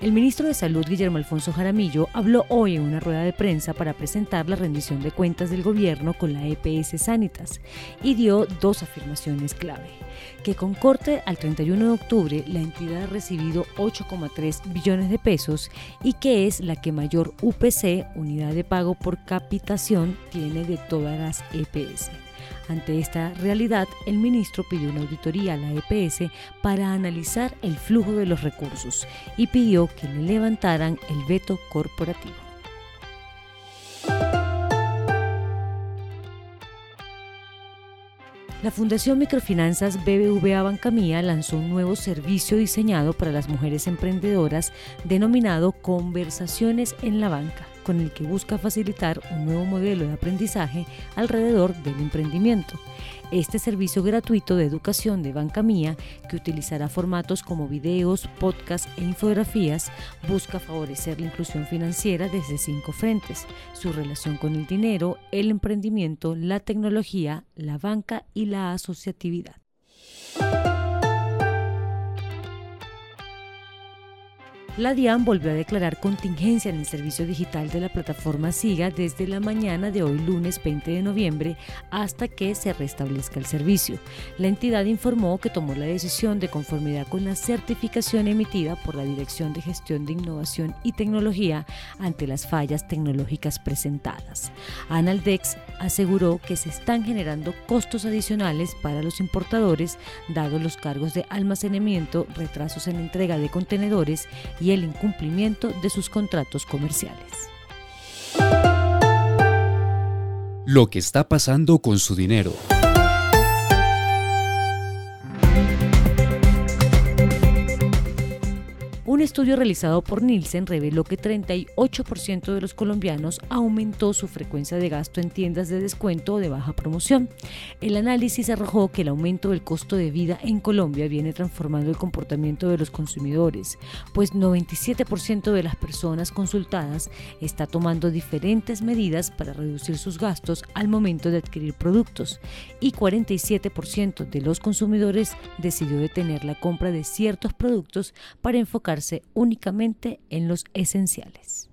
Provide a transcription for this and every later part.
El ministro de Salud, Guillermo Alfonso Jaramillo, habló hoy en una rueda de prensa para presentar la rendición de cuentas del gobierno con la EPS Sanitas y dio dos afirmaciones clave. Que con corte al 31 de octubre la entidad ha recibido 8,3 billones de pesos y que es la que mayor UPC, unidad de pago por capitación, tiene de todas las EPS. Ante esta realidad, el ministro pidió una auditoría a la EPS para analizar el flujo de los recursos y pidió que le levantaran el veto corporativo. La Fundación Microfinanzas BBVA Bancamía lanzó un nuevo servicio diseñado para las mujeres emprendedoras denominado Conversaciones en la Banca con el que busca facilitar un nuevo modelo de aprendizaje alrededor del emprendimiento. Este servicio gratuito de educación de Banca Mía, que utilizará formatos como videos, podcasts e infografías, busca favorecer la inclusión financiera desde cinco frentes, su relación con el dinero, el emprendimiento, la tecnología, la banca y la asociatividad. La DIAN volvió a declarar contingencia en el servicio digital de la plataforma SIGA desde la mañana de hoy lunes 20 de noviembre hasta que se restablezca el servicio. La entidad informó que tomó la decisión de conformidad con la certificación emitida por la Dirección de Gestión de Innovación y Tecnología ante las fallas tecnológicas presentadas. Analdex aseguró que se están generando costos adicionales para los importadores dados los cargos de almacenamiento, retrasos en entrega de contenedores y el incumplimiento de sus contratos comerciales. Lo que está pasando con su dinero. Un estudio realizado por Nielsen reveló que 38% de los colombianos aumentó su frecuencia de gasto en tiendas de descuento o de baja promoción. El análisis arrojó que el aumento del costo de vida en Colombia viene transformando el comportamiento de los consumidores, pues 97% de las personas consultadas está tomando diferentes medidas para reducir sus gastos al momento de adquirir productos y 47% de los consumidores decidió detener la compra de ciertos productos para enfocarse únicamente en los esenciales.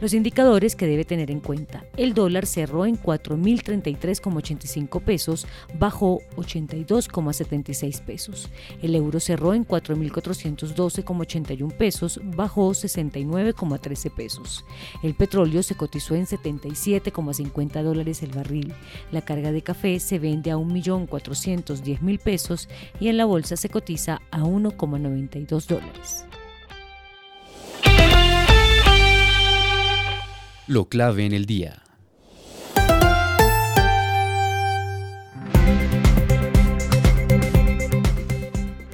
Los indicadores que debe tener en cuenta. El dólar cerró en 4.033,85 pesos, bajó 82,76 pesos. El euro cerró en 4.412,81 pesos, bajó 69,13 pesos. El petróleo se cotizó en 77,50 dólares el barril. La carga de café se vende a 1.410.000 pesos y en la bolsa se cotiza a 1,92 dólares. Lo clave en el día.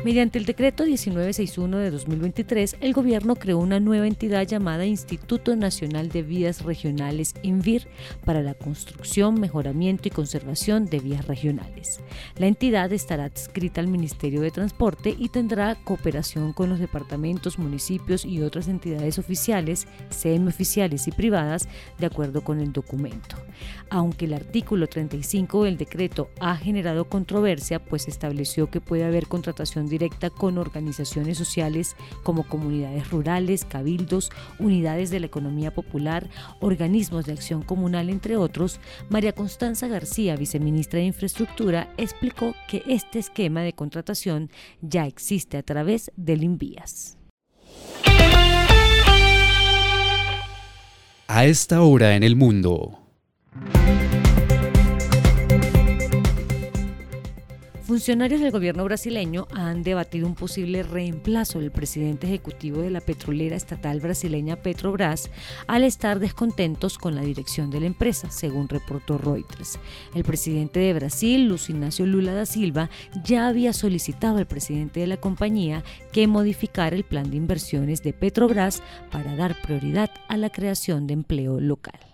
Mediante el decreto 1961 de 2023, el gobierno creó una nueva entidad llamada Instituto Nacional de Vías Regionales INVIR para la construcción, mejoramiento y conservación de vías regionales. La entidad estará adscrita al Ministerio de Transporte y tendrá cooperación con los departamentos, municipios y otras entidades oficiales, semioficiales y privadas, de acuerdo con el documento. Aunque el artículo 35 del decreto ha generado controversia, pues estableció que puede haber contratación directa con organizaciones sociales como comunidades rurales, cabildos, unidades de la economía popular, organismos de acción comunal, entre otros, María Constanza García, viceministra de Infraestructura, explicó que este esquema de contratación ya existe a través del Invías. A esta hora en el mundo. Funcionarios del gobierno brasileño han debatido un posible reemplazo del presidente ejecutivo de la petrolera estatal brasileña Petrobras al estar descontentos con la dirección de la empresa, según reportó Reuters. El presidente de Brasil, Luis Ignacio Lula da Silva, ya había solicitado al presidente de la compañía que modificara el plan de inversiones de Petrobras para dar prioridad a la creación de empleo local.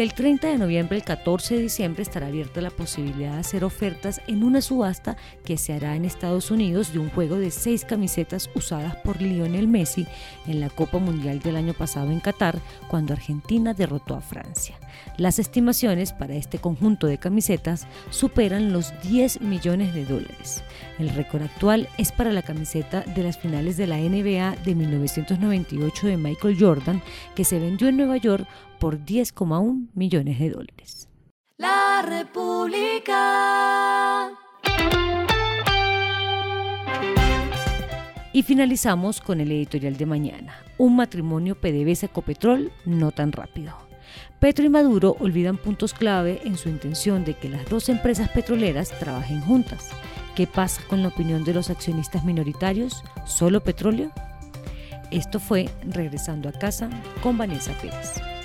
Del 30 de noviembre al 14 de diciembre estará abierta la posibilidad de hacer ofertas en una subasta que se hará en Estados Unidos de un juego de seis camisetas usadas por Lionel Messi en la Copa Mundial del año pasado en Qatar, cuando Argentina derrotó a Francia. Las estimaciones para este conjunto de camisetas superan los 10 millones de dólares. El récord actual es para la camiseta de las finales de la NBA de 1998 de Michael Jordan, que se vendió en Nueva York por 10,1 millones de dólares. La República. Y finalizamos con el editorial de mañana. Un matrimonio PDVSA-Ecopetrol no tan rápido. Petro y Maduro olvidan puntos clave en su intención de que las dos empresas petroleras trabajen juntas. ¿Qué pasa con la opinión de los accionistas minoritarios? ¿Solo petróleo? Esto fue Regresando a casa con Vanessa Pérez.